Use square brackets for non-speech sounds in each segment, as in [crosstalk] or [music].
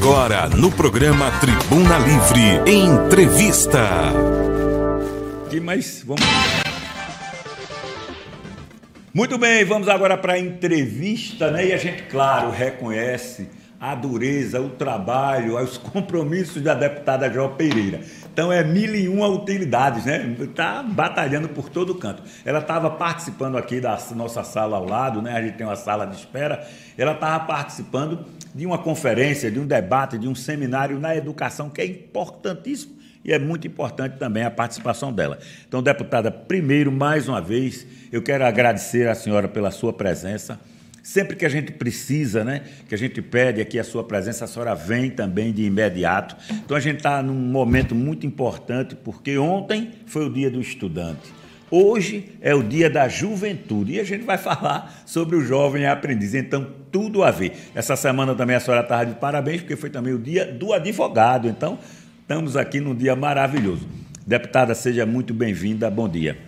Agora no programa Tribuna Livre, entrevista. Que mais? Vamos. Muito bem, vamos agora para a entrevista, né? E a gente, claro, reconhece a dureza, o trabalho, os compromissos da deputada João Pereira. Então é mil e uma utilidades, né? Está batalhando por todo canto. Ela estava participando aqui da nossa sala ao lado, né? A gente tem uma sala de espera. Ela estava participando de uma conferência, de um debate, de um seminário na educação, que é importantíssimo e é muito importante também a participação dela. Então, deputada, primeiro, mais uma vez, eu quero agradecer à senhora pela sua presença. Sempre que a gente precisa, né, que a gente pede aqui a sua presença, a senhora vem também de imediato. Então a gente está num momento muito importante, porque ontem foi o dia do estudante. Hoje é o dia da juventude e a gente vai [laughs] falar sobre o jovem aprendiz. Então, tudo a ver. Essa semana também a senhora estava de parabéns, porque foi também o dia do advogado. Então, estamos aqui num dia maravilhoso. Deputada, seja muito bem-vinda. Bom dia.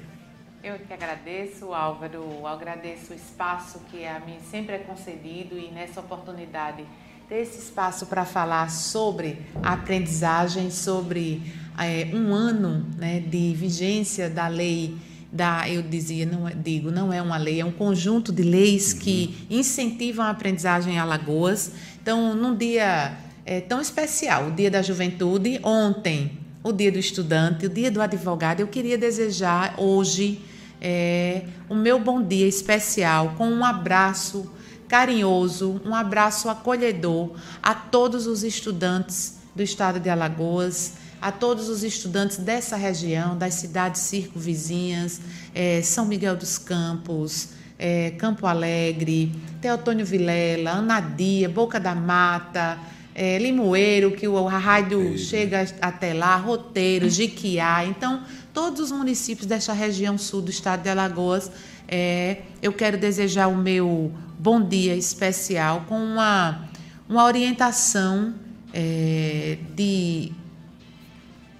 Eu que agradeço, Álvaro, agradeço o espaço que a mim sempre é concedido e nessa oportunidade ter esse espaço para falar sobre a aprendizagem, sobre é, um ano né, de vigência da lei da, eu dizia, não é, digo, não é uma lei, é um conjunto de leis uhum. que incentivam a aprendizagem em Alagoas. Então, num dia é, tão especial, o Dia da Juventude, ontem, o Dia do Estudante, o Dia do Advogado, eu queria desejar hoje é, o meu bom dia especial com um abraço carinhoso, um abraço acolhedor a todos os estudantes do estado de Alagoas, a todos os estudantes dessa região, das cidades circunvizinhas, é, São Miguel dos Campos, é, Campo Alegre, Teotônio Vilela, Anadia, Boca da Mata, é, Limoeiro, que o rádio chega até lá, Roteiro, Jiquiá. Então, todos os municípios desta região sul do estado de Alagoas, é, eu quero desejar o meu bom dia especial com uma, uma orientação é, de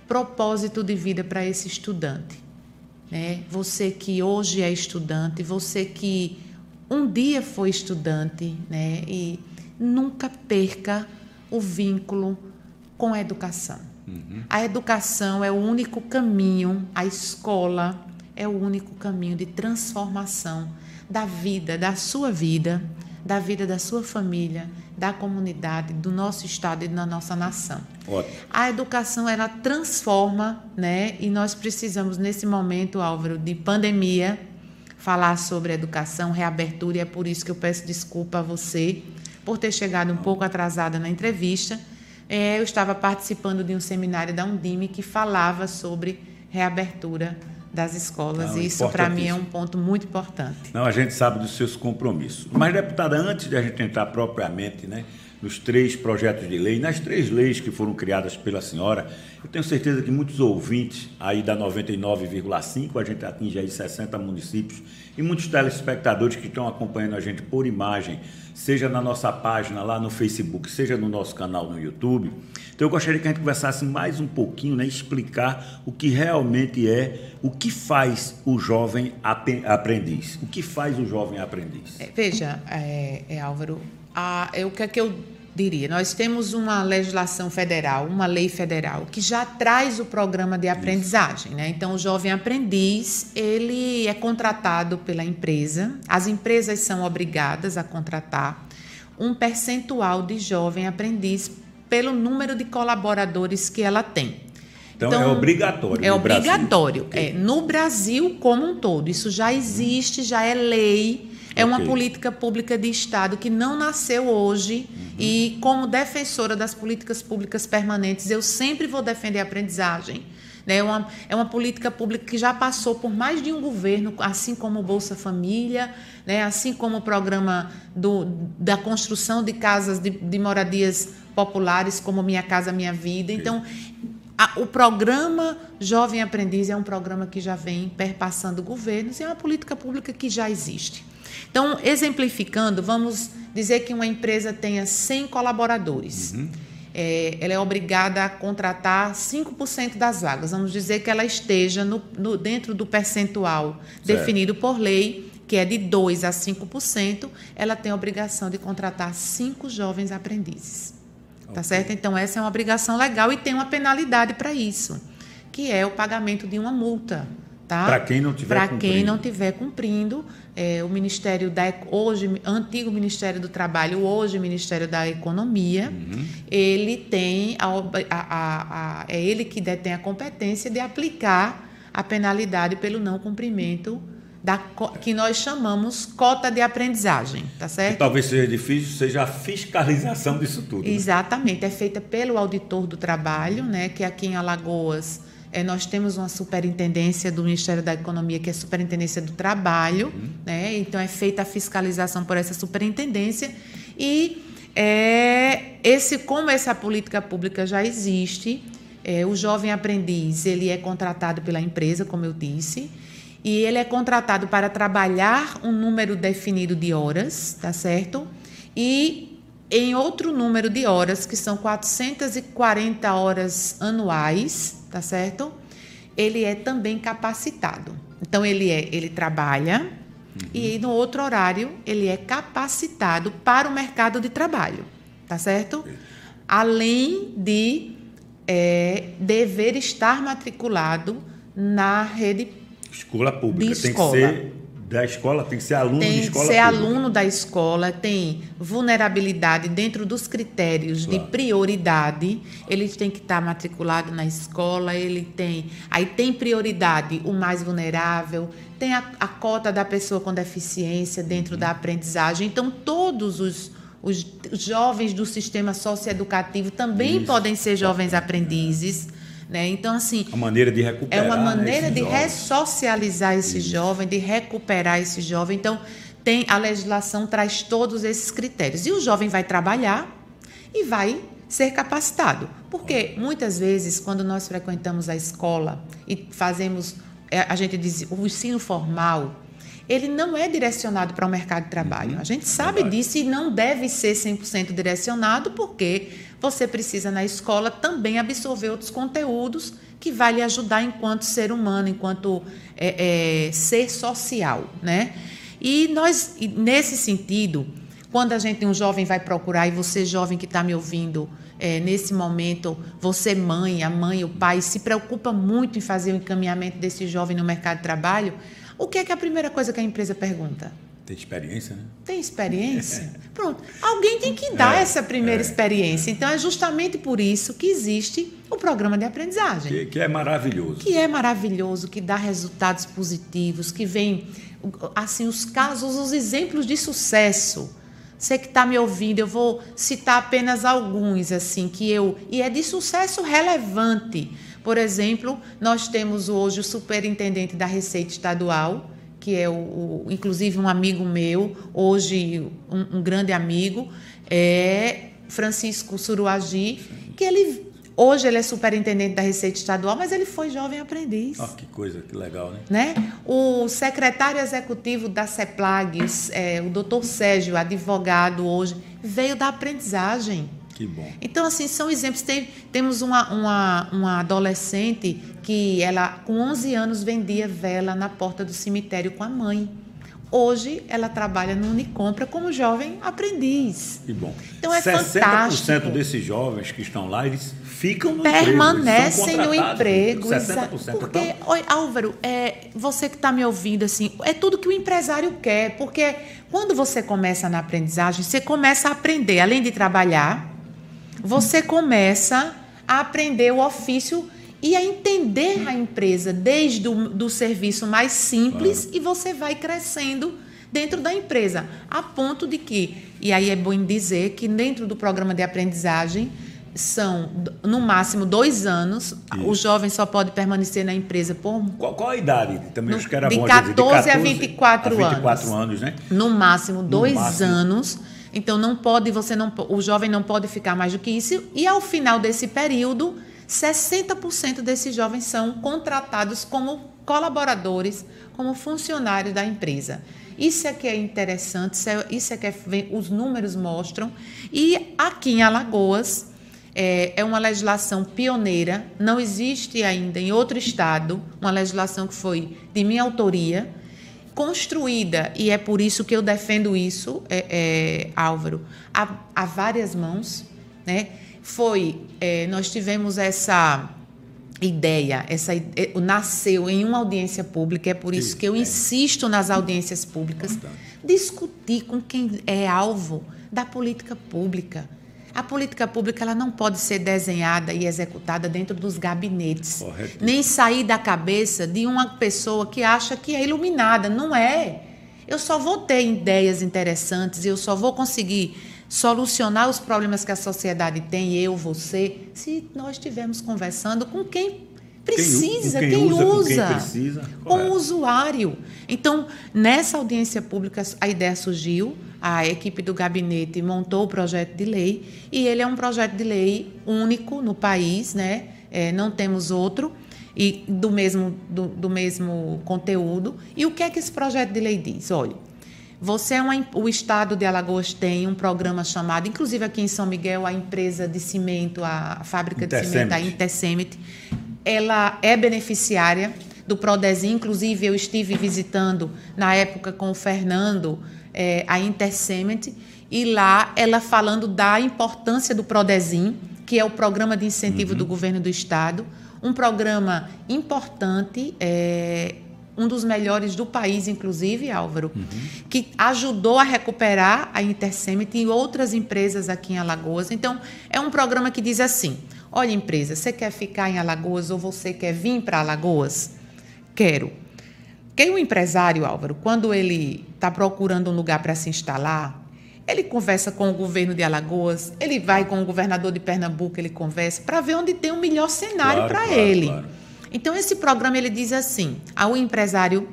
propósito de vida para esse estudante. Né? Você que hoje é estudante, você que um dia foi estudante, né? e nunca perca o vínculo com a educação. Uhum. A educação é o único caminho, a escola é o único caminho de transformação da vida, da sua vida, da vida da sua família, da comunidade, do nosso estado e da nossa nação. Ótimo. A educação ela transforma, né? E nós precisamos nesse momento, Álvaro, de pandemia, falar sobre educação, reabertura, e é por isso que eu peço desculpa a você por ter chegado um pouco atrasada na entrevista, é, eu estava participando de um seminário da Undime que falava sobre reabertura das escolas. Não, e isso, para mim, é um ponto muito importante. Não, a gente sabe dos seus compromissos. Mas, deputada, antes de a gente entrar propriamente né, nos três projetos de lei, nas três leis que foram criadas pela senhora, eu tenho certeza que muitos ouvintes aí da 99,5, a gente atinge aí 60 municípios, e muitos telespectadores que estão acompanhando a gente por imagem, seja na nossa página lá no Facebook, seja no nosso canal no YouTube. Então eu gostaria que a gente conversasse mais um pouquinho, né, explicar o que realmente é, o que faz o jovem aprendiz. O que faz o jovem aprendiz? É, veja, é, é, Álvaro, a, é, o que é que eu diria? Nós temos uma legislação federal, uma lei federal, que já traz o programa de aprendizagem. Né? Então, o jovem aprendiz, ele é contratado pela empresa, as empresas são obrigadas a contratar um percentual de jovem aprendiz pelo número de colaboradores que ela tem. Então, então é obrigatório. É obrigatório. Brasil. É, no Brasil como um todo. Isso já existe, já é lei é uma okay. política pública de Estado que não nasceu hoje uhum. e, como defensora das políticas públicas permanentes, eu sempre vou defender a aprendizagem. Né? É uma, é uma política pública que já passou por mais de um governo, assim como o Bolsa Família, né? assim como o programa do, da construção de casas de, de moradias populares, como Minha Casa Minha Vida. Então, a, o programa Jovem Aprendiz é um programa que já vem perpassando governos e é uma política pública que já existe. Então, exemplificando, vamos dizer que uma empresa tenha 100 colaboradores. Uhum. É, ela é obrigada a contratar 5% das vagas. Vamos dizer que ela esteja no, no, dentro do percentual certo. definido por lei, que é de 2% a 5%, ela tem a obrigação de contratar cinco jovens aprendizes. Tá certo? Então, essa é uma obrigação legal e tem uma penalidade para isso, que é o pagamento de uma multa. Tá? Para quem não tiver Para quem não tiver cumprindo, é, o Ministério da hoje antigo Ministério do Trabalho, hoje Ministério da Economia, uhum. ele tem a, a, a, é ele que detém a competência de aplicar a penalidade pelo não cumprimento da que nós chamamos cota de aprendizagem, tá certo? Que talvez seja difícil, seja a fiscalização disso tudo. Né? Exatamente, é feita pelo auditor do trabalho, né, que aqui em Alagoas é, nós temos uma superintendência do Ministério da Economia, que é a Superintendência do Trabalho, uhum. né? então é feita a fiscalização por essa superintendência. E é, esse, como essa política pública já existe, é, o jovem aprendiz ele é contratado pela empresa, como eu disse, e ele é contratado para trabalhar um número definido de horas, tá certo? E em outro número de horas, que são 440 horas anuais, tá certo? Ele é também capacitado. Então ele é, ele trabalha uhum. e no outro horário ele é capacitado para o mercado de trabalho, tá certo? Além de é, dever estar matriculado na rede escola pública. De escola. Tem que ser da escola, tem que ser aluno tem de escola. Tem que ser pública. aluno da escola, tem vulnerabilidade dentro dos critérios claro. de prioridade. Ele tem que estar matriculado na escola, ele tem. Aí tem prioridade o mais vulnerável, tem a, a cota da pessoa com deficiência dentro uhum. da aprendizagem. Então, todos os, os jovens do sistema socioeducativo também Isso. podem ser jovens aprendizes. Né? Então, assim. A maneira de recuperar. É uma maneira de jovem. ressocializar esse Isso. jovem, de recuperar esse jovem. Então, tem a legislação traz todos esses critérios. E o jovem vai trabalhar e vai ser capacitado. Porque muitas vezes, quando nós frequentamos a escola e fazemos, é, a gente diz, o ensino formal, ele não é direcionado para o mercado de trabalho. Uhum. A gente sabe disso e não deve ser 100% direcionado, porque você precisa, na escola, também absorver outros conteúdos que vai lhe ajudar enquanto ser humano, enquanto é, é, ser social. Né? E nós, nesse sentido, quando a gente, um jovem vai procurar, e você, jovem que está me ouvindo, é, nesse momento, você, mãe, a mãe, o pai, se preocupa muito em fazer o encaminhamento desse jovem no mercado de trabalho, o que é, que é a primeira coisa que a empresa pergunta? Tem experiência, né? Tem experiência? Pronto. Alguém tem que dar é, essa primeira é, experiência. Então, é justamente por isso que existe o programa de aprendizagem. Que, que, é maravilhoso. Que é maravilhoso, que dá resultados positivos, que vem, assim, os casos, os exemplos de sucesso. Você que está me ouvindo, eu vou citar apenas alguns, assim, que eu. E é de sucesso relevante. Por exemplo, nós temos hoje o superintendente da Receita Estadual, que é o, o inclusive um amigo meu, hoje um, um grande amigo, é Francisco Suruagi, que ele Hoje ele é superintendente da Receita Estadual, mas ele foi jovem aprendiz. Ah, que coisa, que legal, né? né? O secretário executivo da CEPLAG, é, o doutor Sérgio, advogado hoje, veio da aprendizagem. Que bom. Então, assim, são exemplos. Tem, temos uma, uma, uma adolescente que ela, com 11 anos, vendia vela na porta do cemitério com a mãe. Hoje ela trabalha no Unicompra como jovem aprendiz. Que bom. Então é 60% fantástico. 60% desses jovens que estão lá, eles ficam no Permanecem emprego, no emprego. 60%. Porque, então... oi, Álvaro, é, você que está me ouvindo, assim, é tudo que o empresário quer. Porque quando você começa na aprendizagem, você começa a aprender, além de trabalhar, você começa a aprender o ofício e a entender a empresa desde o do serviço mais simples claro. e você vai crescendo dentro da empresa, a ponto de que, e aí é bom dizer que dentro do programa de aprendizagem são no máximo dois anos. Isso. O jovem só pode permanecer na empresa por. Qual, qual a idade? Também no, acho que era de bom 14 dizer, de 14 a 24, a 24 anos. anos, né? No máximo dois no máximo. anos. Então não pode, você não, o jovem não pode ficar mais do que isso. E ao final desse período, 60% desses jovens são contratados como colaboradores, como funcionários da empresa. Isso é que é interessante, isso é, é que é, os números mostram. E aqui em Alagoas, é, é uma legislação pioneira, não existe ainda em outro estado uma legislação que foi de minha autoria, construída, e é por isso que eu defendo isso, é, é, Álvaro, há, várias mãos, né? foi, é, nós tivemos essa ideia, essa nasceu em uma audiência pública, é por isso que eu insisto nas audiências públicas, discutir com quem é alvo da política pública. A política pública ela não pode ser desenhada e executada dentro dos gabinetes, Correto. nem sair da cabeça de uma pessoa que acha que é iluminada. Não é. Eu só vou ter ideias interessantes e eu só vou conseguir solucionar os problemas que a sociedade tem, eu, você, se nós estivermos conversando com quem precisa, quem, quem, quem usa, usa, com, precisa, com o usuário. Então, nessa audiência pública, a ideia surgiu, a equipe do gabinete montou o projeto de lei e ele é um projeto de lei único no país, né? É, não temos outro e do mesmo, do, do mesmo conteúdo. E o que é que esse projeto de lei diz? Olha, você é uma, o estado de Alagoas tem um programa chamado, inclusive aqui em São Miguel, a empresa de cimento, a fábrica de cimento, a Intercemit, ela é beneficiária do Prodesi, inclusive eu estive visitando na época com o Fernando é, a Intercement e lá ela falando da importância do Prodesim, que é o programa de incentivo uhum. do governo do estado, um programa importante, é, um dos melhores do país, inclusive, Álvaro, uhum. que ajudou a recuperar a Intercement e outras empresas aqui em Alagoas. Então, é um programa que diz assim: olha, empresa, você quer ficar em Alagoas ou você quer vir para Alagoas? Quero. Quem o empresário, Álvaro, quando ele está procurando um lugar para se instalar, ele conversa com o governo de Alagoas, ele vai com o governador de Pernambuco, ele conversa para ver onde tem o melhor cenário claro, para claro, ele. Claro. Então, esse programa ele diz assim: ao empresário,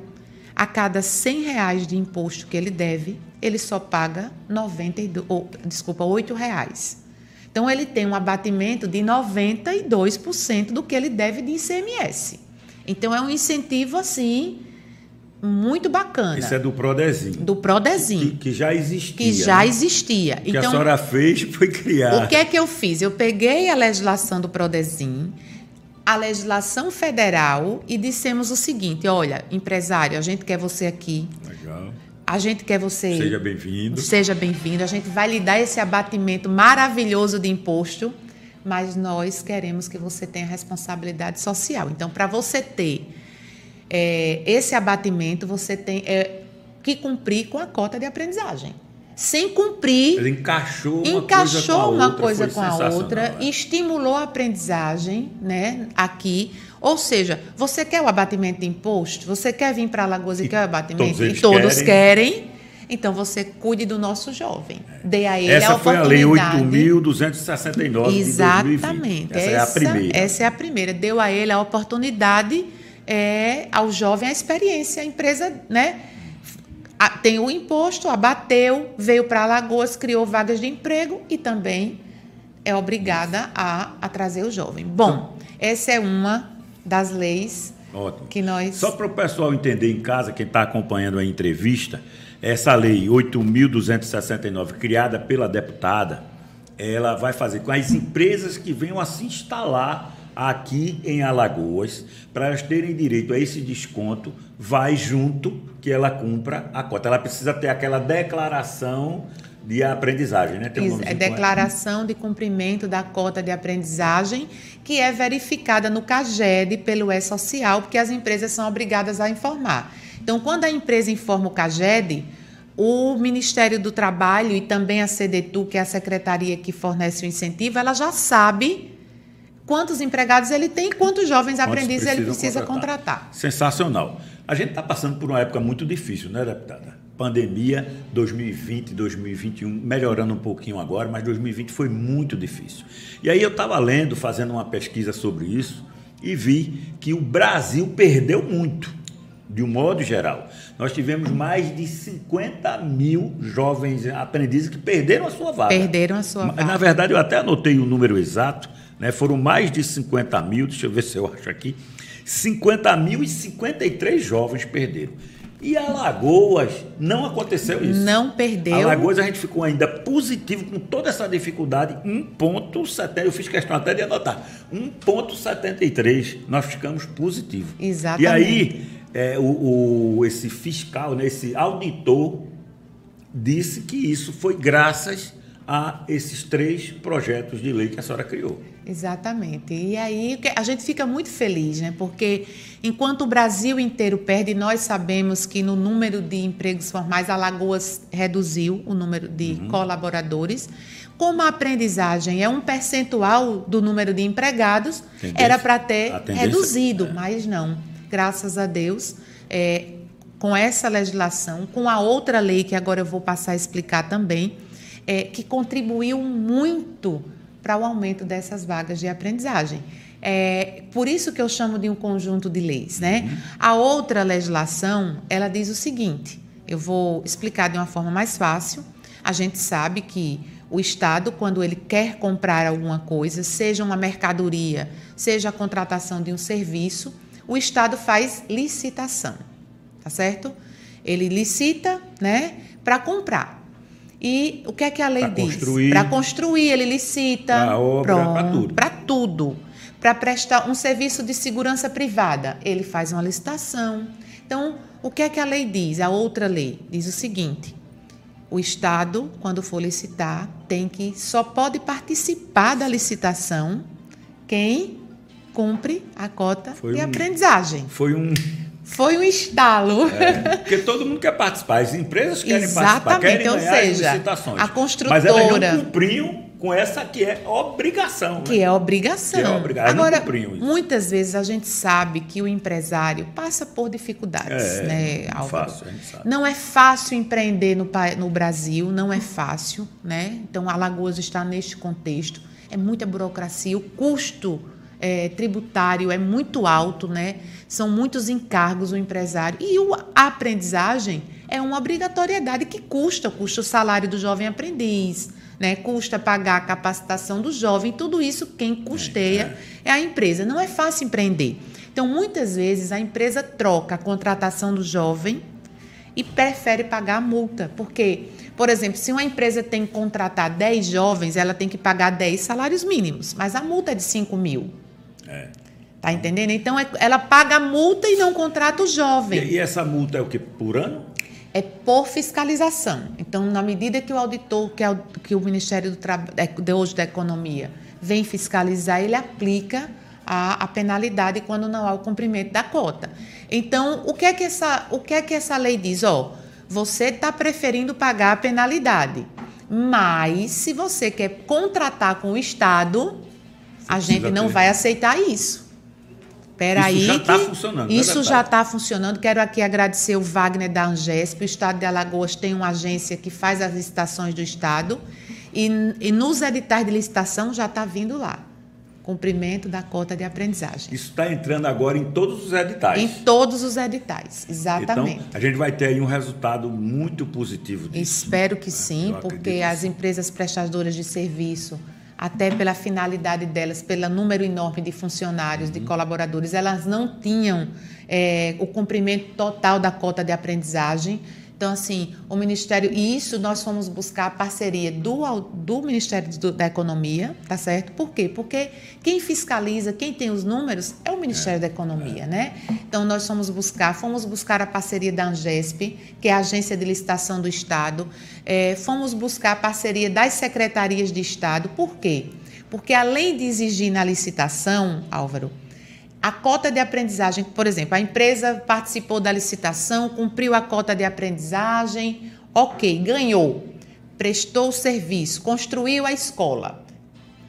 a cada 100 reais de imposto que ele deve, ele só paga 92, ou, desculpa, 8 reais. Então, ele tem um abatimento de 92% do que ele deve de ICMS. Então, é um incentivo assim muito bacana. Isso é do Prodezim. Do Prodezim. Que, que já existia. Que já né? existia. O que então, a senhora fez [laughs] foi criar. O que é que eu fiz? Eu peguei a legislação do Prodezim, a legislação federal e dissemos o seguinte: olha, empresário, a gente quer você aqui. Legal. A gente quer você. Seja bem-vindo. Seja bem-vindo. A gente vai lhe dar esse abatimento maravilhoso de imposto, mas nós queremos que você tenha responsabilidade social. Então, para você ter é, esse abatimento, você tem é, que cumprir com a cota de aprendizagem sem cumprir. Ele encaixou uma encaixou coisa com a uma outra, coisa com a outra, é. estimulou a aprendizagem, né, aqui. Ou seja, você quer o abatimento de imposto? Você quer vir para Alagoas e, e quer o abatimento? Todos e todos querem. querem. Então você cuide do nosso jovem. Dê a ele Essa a foi a lei 8.269 Exatamente. Essa, essa, é a primeira. Essa é a primeira. Deu a ele a oportunidade, é, ao jovem, a experiência. A empresa, né? tem o imposto, abateu, veio para Alagoas, criou vagas de emprego e também é obrigada a, a trazer o jovem. Bom, essa é uma das leis Ótimo. que nós. Só para o pessoal entender em casa, quem está acompanhando a entrevista, essa lei 8.269, criada pela deputada, ela vai fazer com as empresas que venham a se instalar aqui em Alagoas, para elas terem direito a esse desconto, vai junto que ela cumpra a cota. Ela precisa ter aquela declaração de aprendizagem, né? Tem um é declaração de cumprimento da cota de aprendizagem, que é verificada no CAGED pelo E-Social, porque as empresas são obrigadas a informar. Então, quando a empresa informa o CAGED, o Ministério do Trabalho e também a CDTU, que é a secretaria que fornece o incentivo, ela já sabe quantos empregados ele tem e quantos jovens quantos aprendizes ele precisa contratar. contratar. Sensacional. A gente está passando por uma época muito difícil, né, deputada? Pandemia 2020, 2021, melhorando um pouquinho agora, mas 2020 foi muito difícil. E aí eu estava lendo, fazendo uma pesquisa sobre isso, e vi que o Brasil perdeu muito, de um modo geral. Nós tivemos mais de 50 mil jovens aprendizes que perderam a sua vaga. Perderam a sua vaga. Na verdade, eu até anotei o número exato, né? Foram mais de 50 mil, deixa eu ver se eu acho aqui, 50 mil e 53 jovens perderam. E Alagoas não aconteceu isso. Não perdeu. Alagoas a gente ficou ainda positivo com toda essa dificuldade, 1,70. Eu fiz questão até de anotar. 1,73. Nós ficamos positivos. Exatamente. E aí, é, o, o, esse fiscal, né, esse auditor, disse que isso foi graças a esses três projetos de lei que a senhora criou. Exatamente. E aí a gente fica muito feliz, né? Porque enquanto o Brasil inteiro perde, nós sabemos que no número de empregos formais, Alagoas reduziu o número de uhum. colaboradores. Como a aprendizagem é um percentual do número de empregados, tendência, era para ter reduzido, é. mas não. Graças a Deus, é, com essa legislação, com a outra lei que agora eu vou passar a explicar também, é, que contribuiu muito para o aumento dessas vagas de aprendizagem. É, por isso que eu chamo de um conjunto de leis. Né? Uhum. A outra legislação, ela diz o seguinte, eu vou explicar de uma forma mais fácil. A gente sabe que o Estado, quando ele quer comprar alguma coisa, seja uma mercadoria, seja a contratação de um serviço, o Estado faz licitação, tá certo? Ele licita, né, para comprar. E o que é que a lei pra diz? Para construir, ele licita. Para obra, para tudo. Para tudo. Para prestar um serviço de segurança privada, ele faz uma licitação. Então, o que é que a lei diz? A outra lei diz o seguinte: o Estado, quando for licitar, tem que só pode participar da licitação quem cumpre a cota foi de um, aprendizagem. Foi um foi um estalo. É, porque todo mundo quer participar, as empresas querem Exatamente, participar, querem ou ganhar seja, as licitações. A construtora. Mas elas não cumpriam com essa que é obrigação. Que né? é obrigação. Que é obrigação. Agora, muitas vezes a gente sabe que o empresário passa por dificuldades, é, né, Álvaro? Fácil, a gente sabe. Não é fácil empreender no, no Brasil, não é fácil, né? Então, Alagoas está neste contexto. É muita burocracia, o custo é, tributário é muito alto, né? São muitos encargos o empresário. E o, a aprendizagem é uma obrigatoriedade que custa, custa o salário do jovem aprendiz, né? custa pagar a capacitação do jovem, tudo isso quem custeia é, é a empresa. Não é fácil empreender. Então, muitas vezes, a empresa troca a contratação do jovem e prefere pagar a multa. Porque, por exemplo, se uma empresa tem que contratar 10 jovens, ela tem que pagar 10 salários mínimos, mas a multa é de 5 mil. É. Tá entendendo? Então é, ela paga a multa e não contrata o jovem. E, e essa multa é o que por ano? É por fiscalização. Então, na medida que o auditor, que, é o, que o Ministério do Trabalho, de hoje da Economia, vem fiscalizar, ele aplica a, a, penalidade quando não há o cumprimento da cota. Então, o que é que essa, o que é que essa lei diz? Ó, você está preferindo pagar a penalidade, mas se você quer contratar com o Estado, a gente não vai aceitar isso. Peraí, isso já está funcionando. É isso já está funcionando. Quero aqui agradecer o Wagner da Angesp. O Estado de Alagoas tem uma agência que faz as licitações do Estado. E, e nos editais de licitação já está vindo lá. Cumprimento da cota de aprendizagem. Isso está entrando agora em todos os editais. Em todos os editais, exatamente. Então, a gente vai ter aí um resultado muito positivo disso. Espero que sim, porque as empresas prestadoras de serviço até pela finalidade delas, pelo número enorme de funcionários, de uhum. colaboradores, elas não tinham é, o cumprimento total da cota de aprendizagem. Então, assim, o Ministério, e isso nós fomos buscar a parceria do, do Ministério do, da Economia, tá certo? Por quê? Porque quem fiscaliza, quem tem os números é o Ministério é, da Economia, é. né? Então, nós fomos buscar, fomos buscar a parceria da Angesp, que é a Agência de Licitação do Estado, é, fomos buscar a parceria das secretarias de Estado, por quê? Porque além de exigir na licitação, Álvaro, a cota de aprendizagem, por exemplo, a empresa participou da licitação, cumpriu a cota de aprendizagem, ok, ganhou, prestou o serviço, construiu a escola.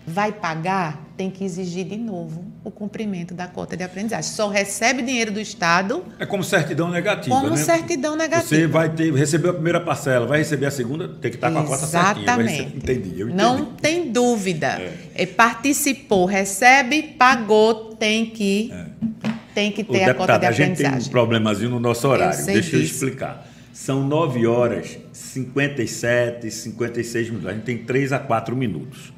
Vai pagar tem que exigir de novo o cumprimento da cota de aprendizagem. Só recebe dinheiro do Estado. É como certidão negativa. Como né? certidão negativa. Você vai ter, recebeu a primeira parcela, vai receber a segunda, tem que estar com a cota certinha. Exatamente. Entendi, eu entendi. Não tem dúvida. É. É, participou, recebe, pagou, tem que, é. tem que ter o a cota de aprendizagem. A gente tem um problemazinho no nosso horário. Eu Deixa disso. eu explicar. São 9 horas 57, 56 minutos. A gente tem 3 a 4 minutos.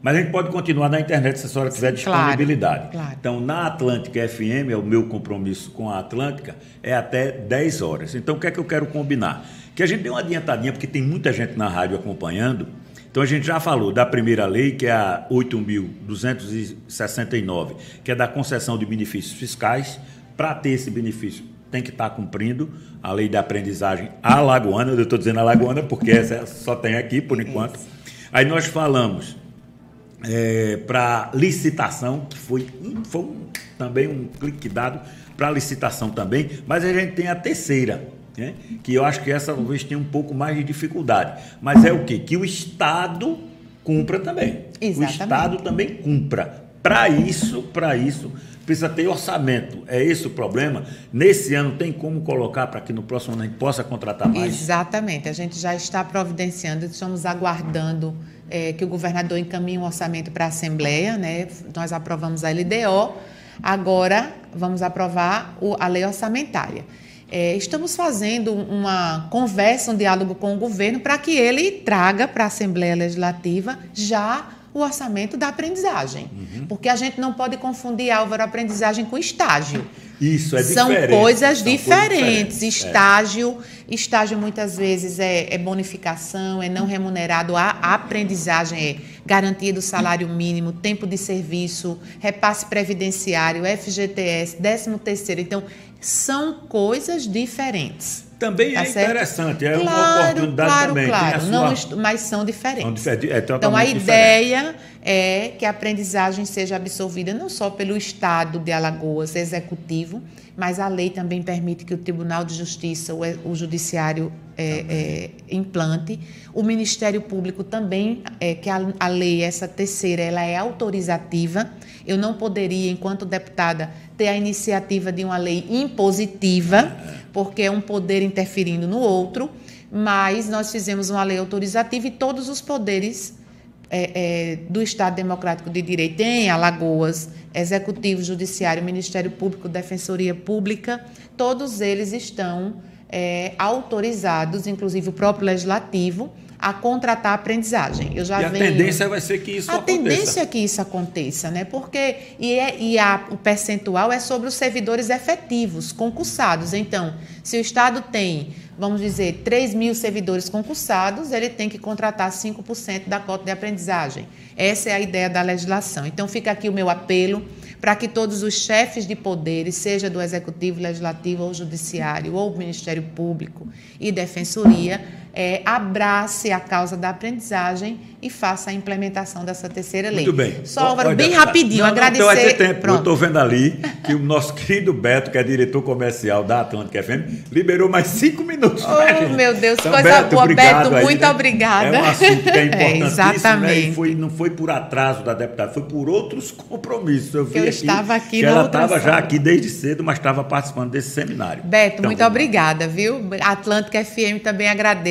Mas a gente pode continuar na internet se a senhora tiver disponibilidade. Claro, claro. Então, na Atlântica FM, é o meu compromisso com a Atlântica, é até 10 horas. Então, o que é que eu quero combinar? Que a gente dê uma adiantadinha, porque tem muita gente na rádio acompanhando. Então, a gente já falou da primeira lei, que é a 8.269, que é da concessão de benefícios fiscais. Para ter esse benefício, tem que estar cumprindo a lei da aprendizagem alagoana. Eu estou dizendo alagoana porque essa só tem aqui, por enquanto. Aí nós falamos é, para licitação, que foi, foi um, também um clique dado para licitação também, mas a gente tem a terceira, né? que eu acho que essa talvez tenha um pouco mais de dificuldade. Mas é o quê? Que o Estado cumpra também. Exatamente. O Estado também cumpra. Para isso, para isso, precisa ter orçamento. É esse o problema? Nesse ano tem como colocar para que no próximo ano a gente possa contratar mais? Exatamente. A gente já está providenciando, estamos aguardando é, que o governador encaminhe um orçamento para a Assembleia, né? Nós aprovamos a LDO, agora vamos aprovar o, a lei orçamentária. É, estamos fazendo uma conversa, um diálogo com o governo para que ele traga para a Assembleia Legislativa já o orçamento da aprendizagem. Uhum. Porque a gente não pode confundir, Álvaro, aprendizagem com estágio. Isso, é São diferente. coisas São diferentes. Coisas diferentes. Estágio, é. estágio muitas vezes é, é, bonificação, é não remunerado. A, a aprendizagem é garantia do salário mínimo, tempo de serviço, repasse previdenciário, FGTS, 13 terceiro. Então, são coisas diferentes. Também tá é certo? interessante, é claro, uma oportunidade claro, também. Claro, sua... não, mas são diferentes. São, é, então, a ideia diferente. é que a aprendizagem seja absorvida não só pelo Estado de Alagoas Executivo, mas a lei também permite que o Tribunal de Justiça, o, o Judiciário é, é, implante. O Ministério Público também, é, que a, a lei, essa terceira, ela é autorizativa. Eu não poderia, enquanto deputada, ter a iniciativa de uma lei impositiva porque é um poder interferindo no outro, mas nós fizemos uma lei autorizativa e todos os poderes é, é, do Estado Democrático de Direito em Alagoas, Executivo, Judiciário, Ministério Público, Defensoria Pública, todos eles estão é, autorizados, inclusive o próprio Legislativo, a contratar a aprendizagem. Eu já e a venho... tendência vai ser que isso a aconteça. A tendência é que isso aconteça, né? Porque e, é, e a, o percentual é sobre os servidores efetivos, concursados. Então, se o Estado tem, vamos dizer, 3 mil servidores concursados, ele tem que contratar 5% da cota de aprendizagem. Essa é a ideia da legislação. Então, fica aqui o meu apelo para que todos os chefes de poderes, seja do Executivo, Legislativo ou Judiciário, ou Ministério Público e Defensoria, é, abrace a causa da aprendizagem e faça a implementação dessa terceira lei. Muito bem. Só, Álvaro, bem rapidinho, não, agradecer. Não, então ter tempo. Pronto. Eu estou vendo ali que o nosso querido Beto, que é diretor comercial da Atlântica FM, liberou mais cinco minutos. Oh, meu Deus, então, coisa Beto, boa. Beto, aí, muito né? obrigada. É um assunto que é [laughs] importantíssimo. É, exatamente. Né? E foi, não foi por atraso da deputada, foi por outros compromissos. Eu, vi eu aqui estava aqui que ela estava já aqui desde cedo, mas estava participando desse seminário. Beto, então, muito obrigada, viu? Atlântica FM também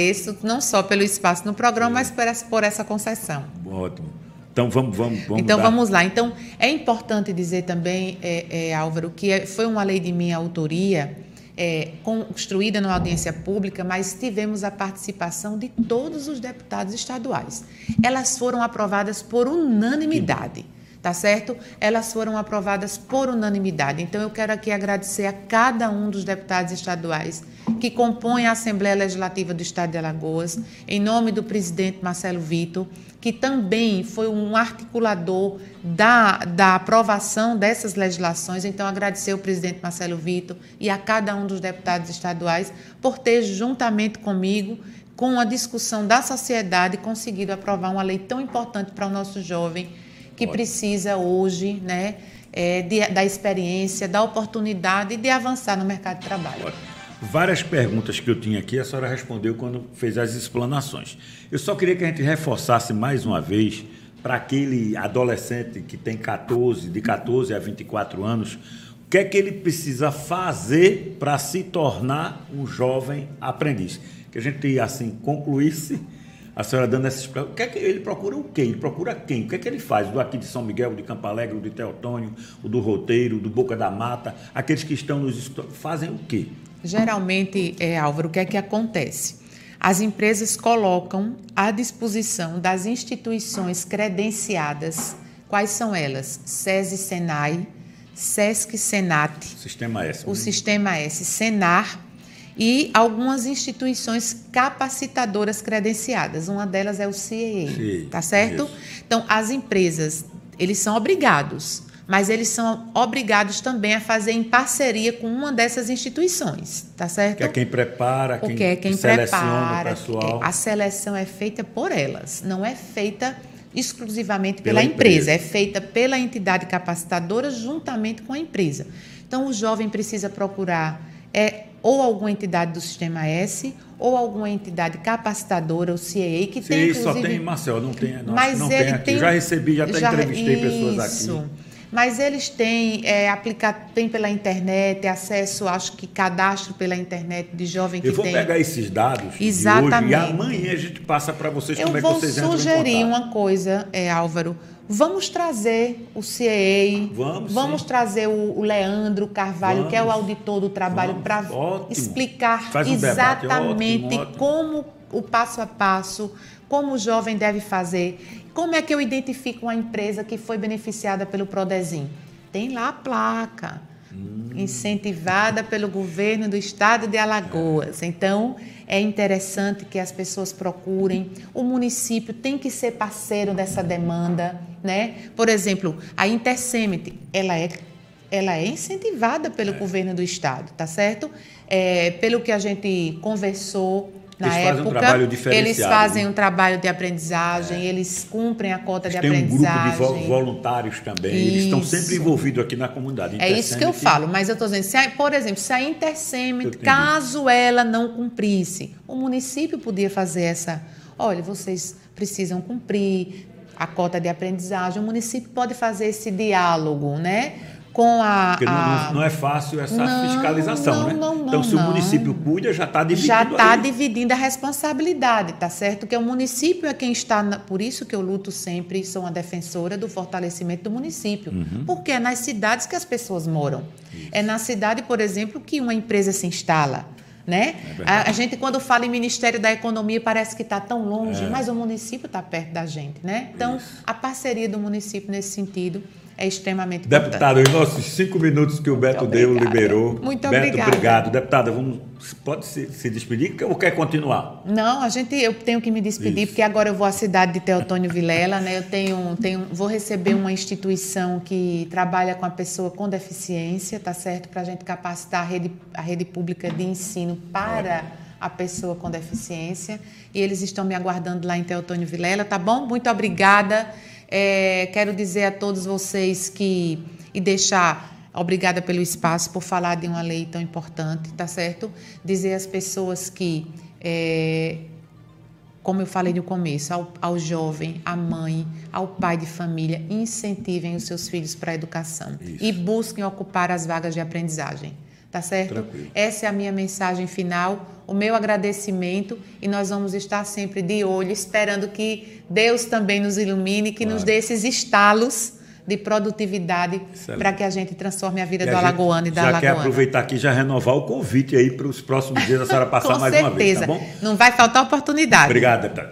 agradeço, não só pelo espaço no programa, mas por essa, por essa concessão. Ótimo. Então vamos, vamos, vamos. Então vamos lá. Então é importante dizer também, é, é, Álvaro, que é, foi uma lei de minha autoria, é, construída numa audiência pública, mas tivemos a participação de todos os deputados estaduais. Elas foram aprovadas por unanimidade tá certo? Elas foram aprovadas por unanimidade. Então, eu quero aqui agradecer a cada um dos deputados estaduais que compõem a Assembleia Legislativa do Estado de Alagoas, em nome do presidente Marcelo Vitor, que também foi um articulador da, da aprovação dessas legislações. Então, agradecer ao presidente Marcelo Vitor e a cada um dos deputados estaduais por ter, juntamente comigo, com a discussão da sociedade, conseguido aprovar uma lei tão importante para o nosso jovem que Ótimo. precisa hoje né, é, de, da experiência, da oportunidade de avançar no mercado de trabalho. Ótimo. Várias perguntas que eu tinha aqui, a senhora respondeu quando fez as explanações. Eu só queria que a gente reforçasse mais uma vez para aquele adolescente que tem 14, de 14 a 24 anos, o que é que ele precisa fazer para se tornar um jovem aprendiz? Que a gente assim concluísse a senhora dando essa explicação. O que é que ele procura o quê? Ele procura quem? O que é que ele faz? Do aqui de São Miguel, de Campo Alegre, o de Teotônio, o do Roteiro, do Boca da Mata, aqueles que estão nos fazem o quê? Geralmente, é, Álvaro, o que é que acontece? As empresas colocam à disposição das instituições credenciadas. Quais são elas? SESI Senai, SESC Senat. Sistema S. O né? Sistema S, Senar e algumas instituições capacitadoras credenciadas. Uma delas é o CIE, tá certo? Isso. Então, as empresas, eles são obrigados mas eles são obrigados também a fazer em parceria com uma dessas instituições, tá certo? Que é quem prepara, Porque quem, é quem seleciona prepara. o pessoal. A seleção é feita por elas, não é feita exclusivamente Pela pela, empresa. empresa. é feita pela entidade capacitadora juntamente com a empresa. Então o jovem precisa procurar é ou alguma entidade do Sistema S ou alguma entidade capacitadora, o CAA, que tem Sim, só inclusive tem em Marcel, não tem, não, mas não ele tem aqui. tem- já recebi, já até já- entrevistei pessoas isso. aqui. Mas eles têm, é, aplica, tem pela internet, acesso, acho que cadastro pela internet de jovem que Eu vou tem. pegar esses dados de hoje Exatamente. e amanhã a gente passa para vocês Eu como é que vou vocês entram em sugerir contato. uma coisa, é, Álvaro. Vamos trazer o CAA, Vamos, sim. trazer o, o Leandro Carvalho, que é o Vamos. auditor do trabalho, Vamos. para explicar um debate exatamente ótimo, ótimo. como o passo a passo, como o jovem deve fazer, como é que eu identifico uma empresa que foi beneficiada pelo Prodesim. Tem lá a placa. Incentivada pelo governo do estado de Alagoas. Então, é interessante que as pessoas procurem. O município tem que ser parceiro dessa demanda, né? Por exemplo, a Intercemet, ela é ela é incentivada pelo governo do estado, tá certo? É, pelo que a gente conversou na Eles fazem um época, trabalho eles diferenciado, fazem né? um trabalho de aprendizagem, eles cumprem a cota de Tem um grupo aprendizagem. de vo- voluntários também, eles estão Isso. sempre envolvidos aqui na comunidade. É isso que eu Intercement, falo, mas eu estou dizendo, se a- por exemplo, se a entendi. caso ela não cumprisse, o município podia fazer essa, olha, vocês precisam cumprir a cota de aprendizagem, o município pode fazer esse diálogo, né? Com a. Porque não, a- não- não é fácil essa Não, fiscalização, não, né? então, se o município cuida, já está dividindo já está dividindo a responsabilidade, tá certo? Que o município é quem está, na- por isso que eu luto sempre, sou uma defensora do fortalecimento do município, Uhum. porque é nas cidades que as pessoas moram. É na cidade, por exemplo, que uma empresa se instala. Né? É a, a gente, quando fala em Ministério da Economia, parece que está tão longe, É. mas o município está perto da gente. Né? Então, a parceria do município nesse sentido é extremamente importante. Deputado, em nossos cinco minutos que o Beto deu, obrigada. liberou. Muito Beto, obrigada. obrigado. Deputada, vamos, pode se, se despedir ou quer continuar? Não, a gente, eu tenho que me despedir, Isso. porque agora eu vou à cidade de Teotônio Vilela, né? Eu tenho, tenho, vou receber uma instituição que trabalha com a pessoa com deficiência, tá certo? Para a gente capacitar a rede, a rede pública de ensino para a pessoa com deficiência. E eles estão me aguardando lá em Teotônio Vilela, tá bom? Muito obrigada. É, quero dizer a todos vocês que e deixar Obrigada pelo espaço, por falar de uma lei tão importante, tá certo? Dizer às pessoas que, é, como eu falei no começo, ao, ao jovem, à mãe, ao pai de família, incentivem os seus filhos para a educação Isso. e busquem ocupar as vagas de aprendizagem. Tá certo? Tranquilo. Essa é a minha mensagem final, o meu agradecimento e nós vamos estar sempre de olho, esperando que Deus também nos ilumine, que nos Claro. dê esses estalos de produtividade para que a gente transforme a vida E do a alagoano e da já alagoana. quer aproveitar aqui e já renovar o convite aí para os próximos dias a senhora passar mais certeza. uma vez, tá bom? Não vai faltar oportunidade. Obrigado, deputado.